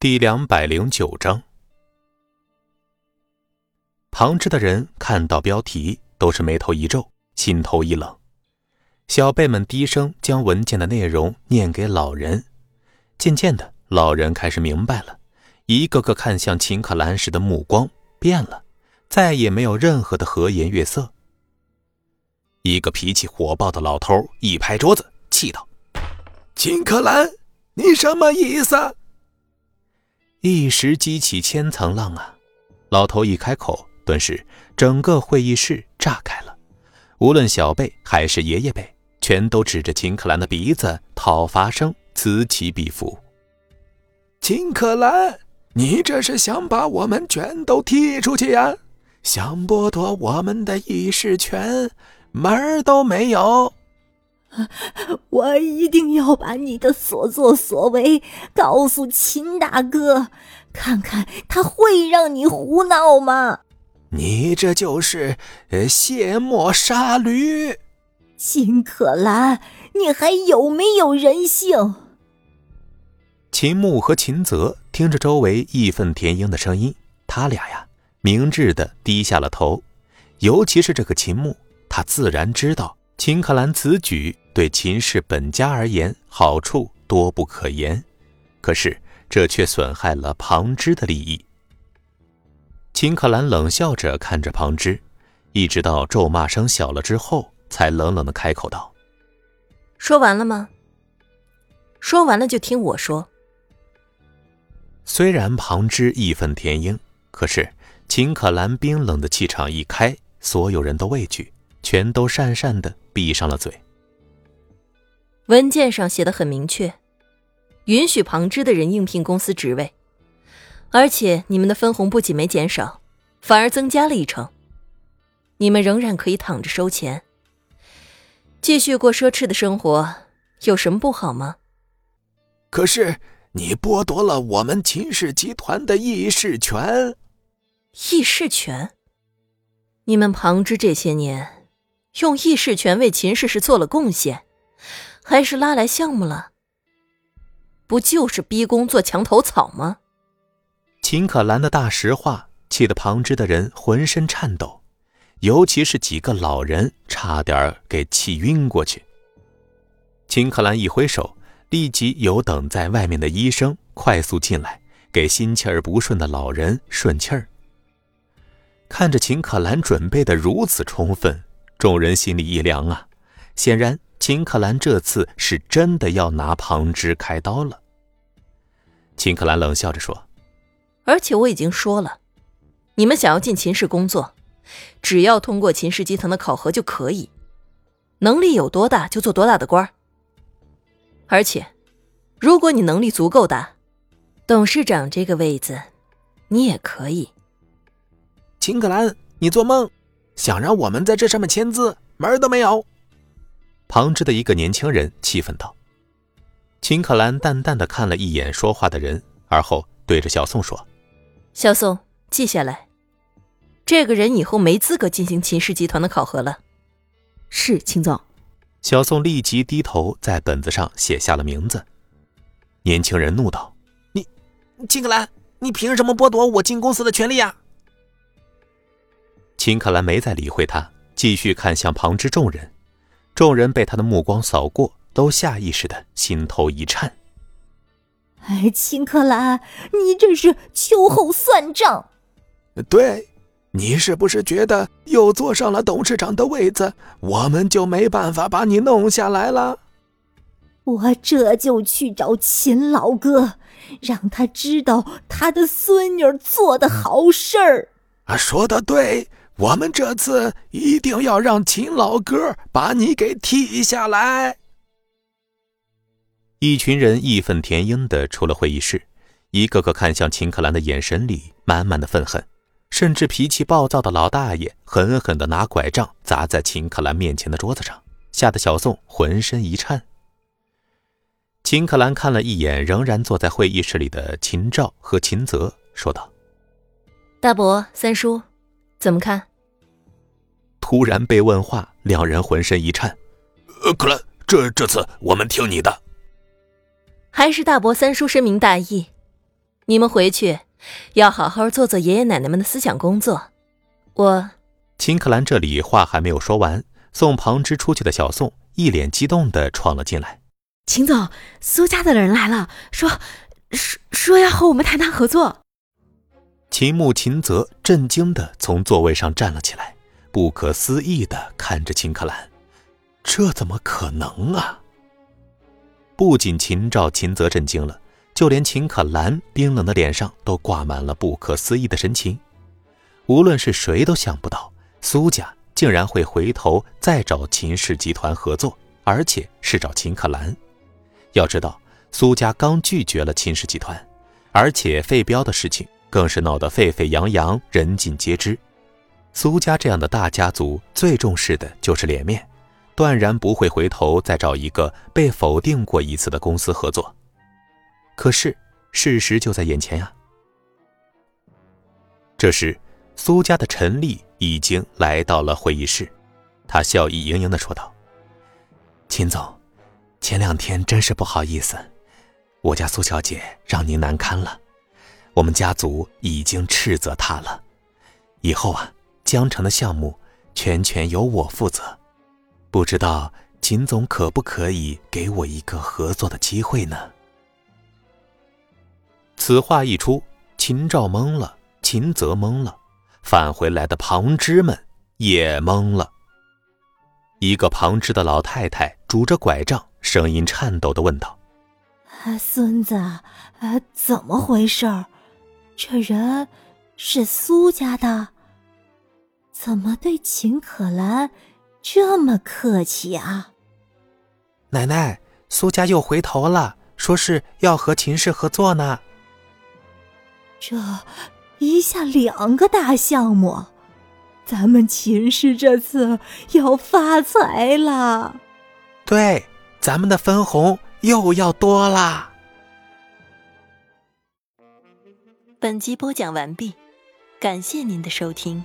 第两百零九章，旁支的人看到标题，都是眉头一皱，心头一冷。小辈们低声将文件的内容念给老人。渐渐的，老人开始明白了，一个个看向秦可兰时的目光变了，再也没有任何的和颜悦色。一个脾气火爆的老头一拍桌子，气道：“秦可兰，你什么意思？”一时激起千层浪啊！老头一开口，顿时整个会议室炸开了。无论小辈还是爷爷辈，全都指着秦可兰的鼻子讨伐声此起彼伏。秦可兰，你这是想把我们全都踢出去呀？想剥夺我们的议事权，门儿都没有！我一定要把你的所作所为告诉秦大哥，看看他会让你胡闹吗？你这就是呃卸磨杀驴！秦可兰，你还有没有人性？秦牧和秦泽听着周围义愤填膺的声音，他俩呀明智的低下了头，尤其是这个秦牧，他自然知道。秦可兰此举对秦氏本家而言好处多不可言，可是这却损害了旁支的利益。秦可兰冷笑着看着旁支，一直到咒骂声小了之后，才冷冷的开口道：“说完了吗？说完了就听我说。”虽然旁支义愤填膺，可是秦可兰冰冷的气场一开，所有人都畏惧。全都讪讪的闭上了嘴。文件上写的很明确，允许旁支的人应聘公司职位，而且你们的分红不仅没减少，反而增加了一成。你们仍然可以躺着收钱，继续过奢侈的生活，有什么不好吗？可是你剥夺了我们秦氏集团的议事权。议事权？你们旁支这些年。用议事权为秦氏是做了贡献，还是拉来项目了？不就是逼宫做墙头草吗？秦可兰的大实话气得旁支的人浑身颤抖，尤其是几个老人差点给气晕过去。秦可兰一挥手，立即有等在外面的医生快速进来，给心气儿不顺的老人顺气儿。看着秦可兰准备的如此充分。众人心里一凉啊，显然秦可兰这次是真的要拿旁支开刀了。秦可兰冷笑着说：“而且我已经说了，你们想要进秦氏工作，只要通过秦氏集团的考核就可以，能力有多大就做多大的官而且，如果你能力足够大，董事长这个位子，你也可以。”秦可兰，你做梦！想让我们在这上面签字，门儿都没有！旁支的一个年轻人气愤道。秦可兰淡淡的看了一眼说话的人，而后对着小宋说：“小宋，记下来，这个人以后没资格进行秦氏集团的考核了。”是，秦总。小宋立即低头在本子上写下了名字。年轻人怒道：“你，秦可兰，你凭什么剥夺我进公司的权利呀？”秦可兰没再理会他，继续看向旁支众人。众人被他的目光扫过，都下意识的心头一颤。哎，秦可兰，你这是秋后算账。对，你是不是觉得又坐上了董事长的位子，我们就没办法把你弄下来了？我这就去找秦老哥，让他知道他的孙女做的好事儿。啊，说的对。我们这次一定要让秦老哥把你给踢下来！一群人义愤填膺的出了会议室，一个个看向秦可兰的眼神里满满的愤恨，甚至脾气暴躁的老大爷狠狠的拿拐杖砸在秦可兰面前的桌子上，吓得小宋浑身一颤。秦可兰看了一眼仍然坐在会议室里的秦照和秦泽，说道：“大伯、三叔，怎么看？”突然被问话，两人浑身一颤。呃，可兰，这这次我们听你的。还是大伯三叔深明大义，你们回去要好好做做爷爷奶奶们的思想工作。我，秦克兰这里话还没有说完，送旁支出去的小宋一脸激动的闯了进来。秦总，苏家的人来了，说说说要和我们谈谈合作。秦牧、秦泽震惊的从座位上站了起来，不可思议的看着秦可兰，这怎么可能啊？不仅秦照、秦泽震惊了。就连秦可兰冰冷的脸上都挂满了不可思议的神情，无论是谁都想不到苏家竟然会回头再找秦氏集团合作，而且是找秦可兰。要知道，苏家刚拒绝了秦氏集团，而且废标的事情更是闹得沸沸扬扬，人尽皆知。苏家这样的大家族最重视的就是脸面，断然不会回头再找一个被否定过一次的公司合作。可是，事实就在眼前呀。这时，苏家的陈丽已经来到了会议室，她笑意盈盈的说道：“秦总，前两天真是不好意思，我家苏小姐让您难堪了。我们家族已经斥责她了，以后啊，江城的项目全权由我负责。不知道秦总可不可以给我一个合作的机会呢？”此话一出，秦赵懵了，秦泽懵了，返回来的旁支们也懵了。一个旁支的老太太拄着拐杖，声音颤抖的问道：“啊孙子，啊，怎么回事？这人是苏家的，怎么对秦可兰这么客气啊？”奶奶，苏家又回头了，说是要和秦氏合作呢。这一下两个大项目，咱们秦氏这次要发财了。对，咱们的分红又要多啦。本集播讲完毕，感谢您的收听。